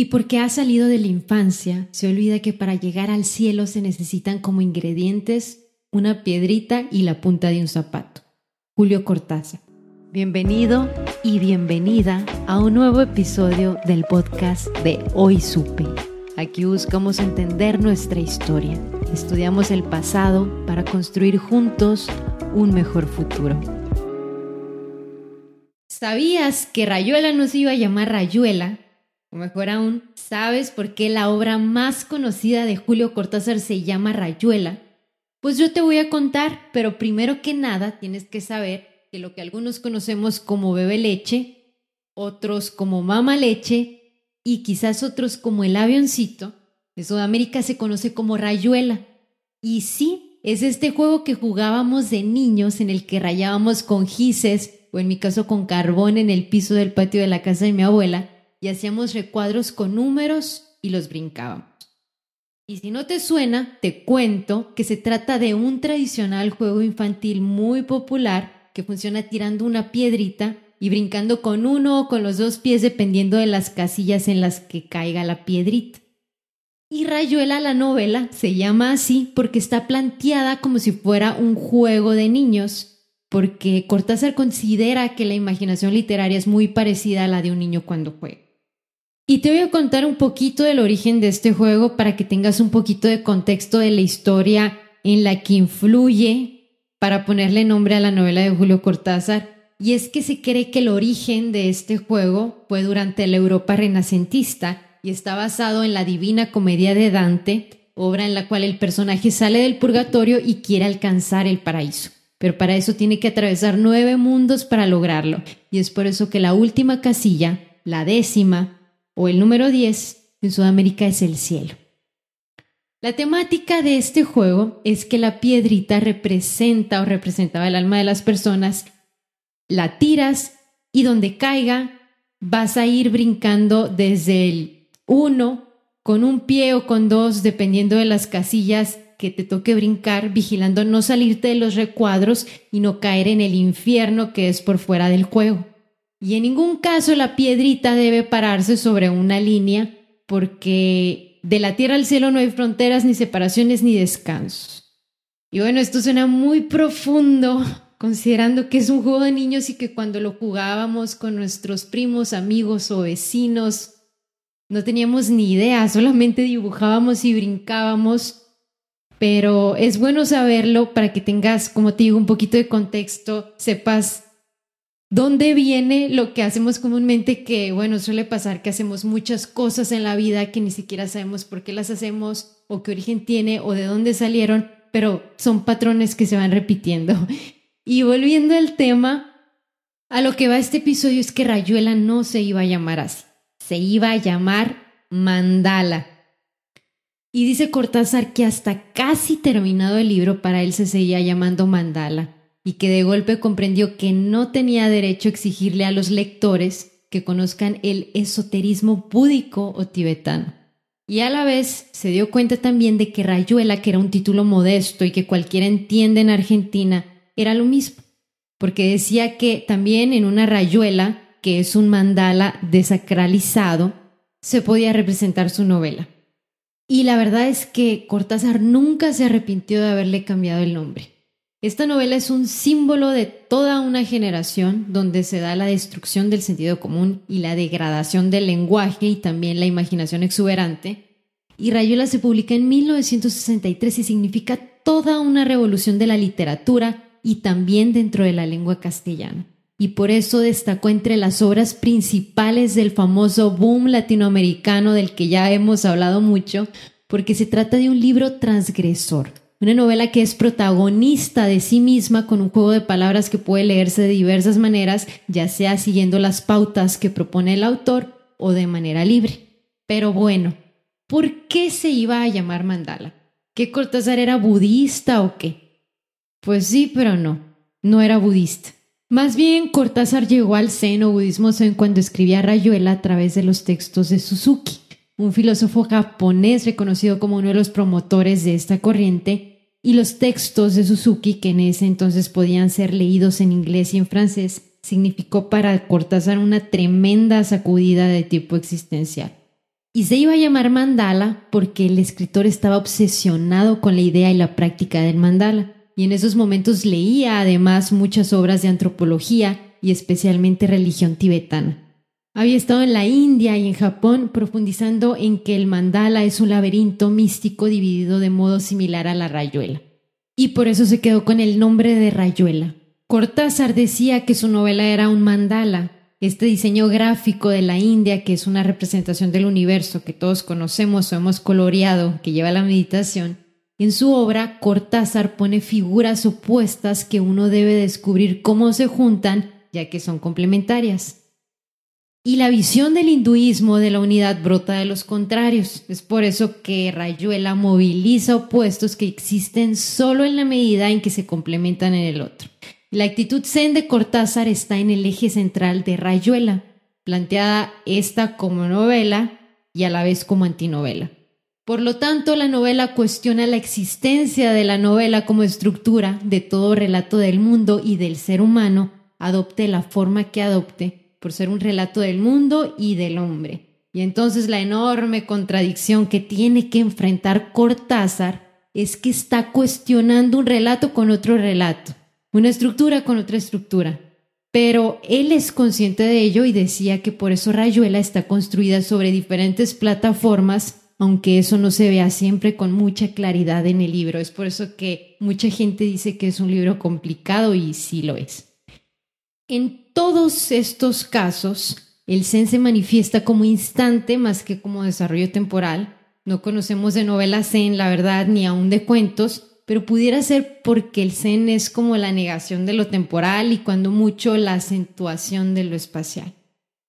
Y porque ha salido de la infancia, se olvida que para llegar al cielo se necesitan como ingredientes una piedrita y la punta de un zapato. Julio Cortázar. Bienvenido y bienvenida a un nuevo episodio del podcast de Hoy Supe. Aquí buscamos entender nuestra historia, estudiamos el pasado para construir juntos un mejor futuro. ¿Sabías que Rayuela no se iba a llamar Rayuela? O mejor aún, ¿sabes por qué la obra más conocida de Julio Cortázar se llama Rayuela? Pues yo te voy a contar, pero primero que nada tienes que saber que lo que algunos conocemos como bebe leche, otros como mama leche y quizás otros como el avioncito, en Sudamérica se conoce como rayuela. Y sí, es este juego que jugábamos de niños en el que rayábamos con gises o en mi caso con carbón en el piso del patio de la casa de mi abuela y hacíamos recuadros con números y los brincábamos. Y si no te suena, te cuento que se trata de un tradicional juego infantil muy popular que funciona tirando una piedrita y brincando con uno o con los dos pies dependiendo de las casillas en las que caiga la piedrita. Y Rayuela la novela se llama así porque está planteada como si fuera un juego de niños, porque Cortázar considera que la imaginación literaria es muy parecida a la de un niño cuando juega. Y te voy a contar un poquito del origen de este juego para que tengas un poquito de contexto de la historia en la que influye para ponerle nombre a la novela de Julio Cortázar. Y es que se cree que el origen de este juego fue durante la Europa renacentista y está basado en la Divina Comedia de Dante, obra en la cual el personaje sale del purgatorio y quiere alcanzar el paraíso. Pero para eso tiene que atravesar nueve mundos para lograrlo. Y es por eso que la última casilla, la décima, o el número 10 en Sudamérica es el cielo. La temática de este juego es que la piedrita representa o representaba el alma de las personas, la tiras y donde caiga vas a ir brincando desde el 1 con un pie o con dos, dependiendo de las casillas que te toque brincar, vigilando no salirte de los recuadros y no caer en el infierno que es por fuera del juego. Y en ningún caso la piedrita debe pararse sobre una línea porque de la tierra al cielo no hay fronteras, ni separaciones, ni descansos. Y bueno, esto suena muy profundo, considerando que es un juego de niños y que cuando lo jugábamos con nuestros primos, amigos o vecinos, no teníamos ni idea, solamente dibujábamos y brincábamos. Pero es bueno saberlo para que tengas, como te digo, un poquito de contexto, sepas ¿Dónde viene lo que hacemos comúnmente? Que, bueno, suele pasar que hacemos muchas cosas en la vida que ni siquiera sabemos por qué las hacemos o qué origen tiene o de dónde salieron, pero son patrones que se van repitiendo. Y volviendo al tema, a lo que va este episodio es que Rayuela no se iba a llamar así, se iba a llamar Mandala. Y dice Cortázar que hasta casi terminado el libro para él se seguía llamando Mandala y que de golpe comprendió que no tenía derecho a exigirle a los lectores que conozcan el esoterismo búdico o tibetano. Y a la vez se dio cuenta también de que Rayuela, que era un título modesto y que cualquiera entiende en Argentina, era lo mismo, porque decía que también en una rayuela, que es un mandala desacralizado, se podía representar su novela. Y la verdad es que Cortázar nunca se arrepintió de haberle cambiado el nombre. Esta novela es un símbolo de toda una generación donde se da la destrucción del sentido común y la degradación del lenguaje y también la imaginación exuberante. Y Rayuela se publica en 1963 y significa toda una revolución de la literatura y también dentro de la lengua castellana. Y por eso destacó entre las obras principales del famoso boom latinoamericano del que ya hemos hablado mucho, porque se trata de un libro transgresor Una novela que es protagonista de sí misma con un juego de palabras que puede leerse de diversas maneras, ya sea siguiendo las pautas que propone el autor o de manera libre. Pero bueno, ¿por qué se iba a llamar mandala? ¿Que Cortázar era budista o qué? Pues sí, pero no, no era budista. Más bien, Cortázar llegó al zen o budismo zen cuando escribía Rayuela a través de los textos de Suzuki, un filósofo japonés reconocido como uno de los promotores de esta corriente y los textos de Suzuki, que en ese entonces podían ser leídos en inglés y en francés, significó para Cortázar una tremenda sacudida de tipo existencial. Y se iba a llamar mandala porque el escritor estaba obsesionado con la idea y la práctica del mandala, y en esos momentos leía además muchas obras de antropología y especialmente religión tibetana. Había estado en la India y en Japón profundizando en que el mandala es un laberinto místico dividido de modo similar a la rayuela. Y por eso se quedó con el nombre de rayuela. Cortázar decía que su novela era un mandala, este diseño gráfico de la India que es una representación del universo que todos conocemos o hemos coloreado, que lleva la meditación. En su obra, Cortázar pone figuras opuestas que uno debe descubrir cómo se juntan, ya que son complementarias. Y la visión del hinduismo de la unidad brota de los contrarios. Es por eso que Rayuela moviliza opuestos que existen solo en la medida en que se complementan en el otro. La actitud zen de Cortázar está en el eje central de Rayuela, planteada esta como novela y a la vez como antinovela. Por lo tanto, la novela cuestiona la existencia de la novela como estructura de todo relato del mundo y del ser humano, adopte la forma que adopte por ser un relato del mundo y del hombre. Y entonces la enorme contradicción que tiene que enfrentar Cortázar es que está cuestionando un relato con otro relato, una estructura con otra estructura. Pero él es consciente de ello y decía que por eso Rayuela está construida sobre diferentes plataformas, aunque eso no se vea siempre con mucha claridad en el libro. Es por eso que mucha gente dice que es un libro complicado y sí lo es. En todos estos casos, el Zen se manifiesta como instante más que como desarrollo temporal. No conocemos de novelas Zen, la verdad, ni aún de cuentos, pero pudiera ser porque el Zen es como la negación de lo temporal y cuando mucho la acentuación de lo espacial.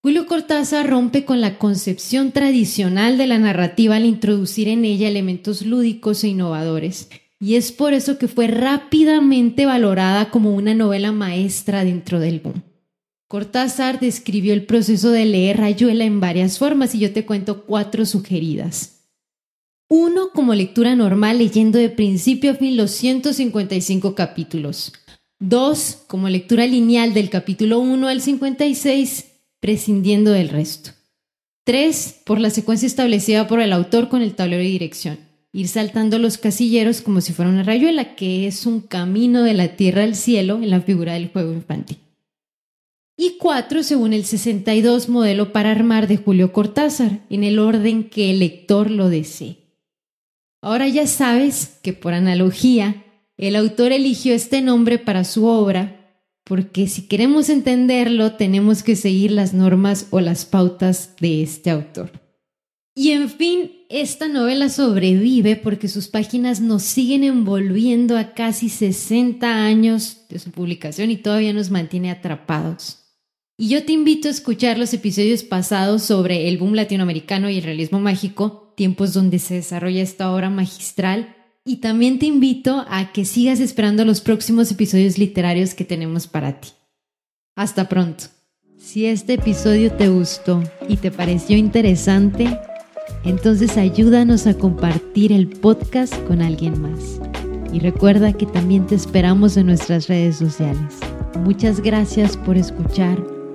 Julio Cortázar rompe con la concepción tradicional de la narrativa al introducir en ella elementos lúdicos e innovadores, y es por eso que fue rápidamente valorada como una novela maestra dentro del boom. Cortázar describió el proceso de leer Rayuela en varias formas y yo te cuento cuatro sugeridas. Uno, como lectura normal leyendo de principio a fin los 155 capítulos. Dos, como lectura lineal del capítulo 1 al 56, prescindiendo del resto. Tres, por la secuencia establecida por el autor con el tablero de dirección ir saltando los casilleros como si fuera una rayuela, que es un camino de la tierra al cielo en la figura del juego infantil. Y cuatro, según el 62 modelo para armar de Julio Cortázar, en el orden que el lector lo desee. Ahora ya sabes que por analogía, el autor eligió este nombre para su obra porque si queremos entenderlo tenemos que seguir las normas o las pautas de este autor. Y en fin, esta novela sobrevive porque sus páginas nos siguen envolviendo a casi 60 años de su publicación y todavía nos mantiene atrapados. Y yo te invito a escuchar los episodios pasados sobre el boom latinoamericano y el realismo mágico, tiempos donde se desarrolla esta obra magistral. Y también te invito a que sigas esperando los próximos episodios literarios que tenemos para ti. Hasta pronto. Si este episodio te gustó y te pareció interesante, entonces ayúdanos a compartir el podcast con alguien más. Y recuerda que también te esperamos en nuestras redes sociales. Muchas gracias por escuchar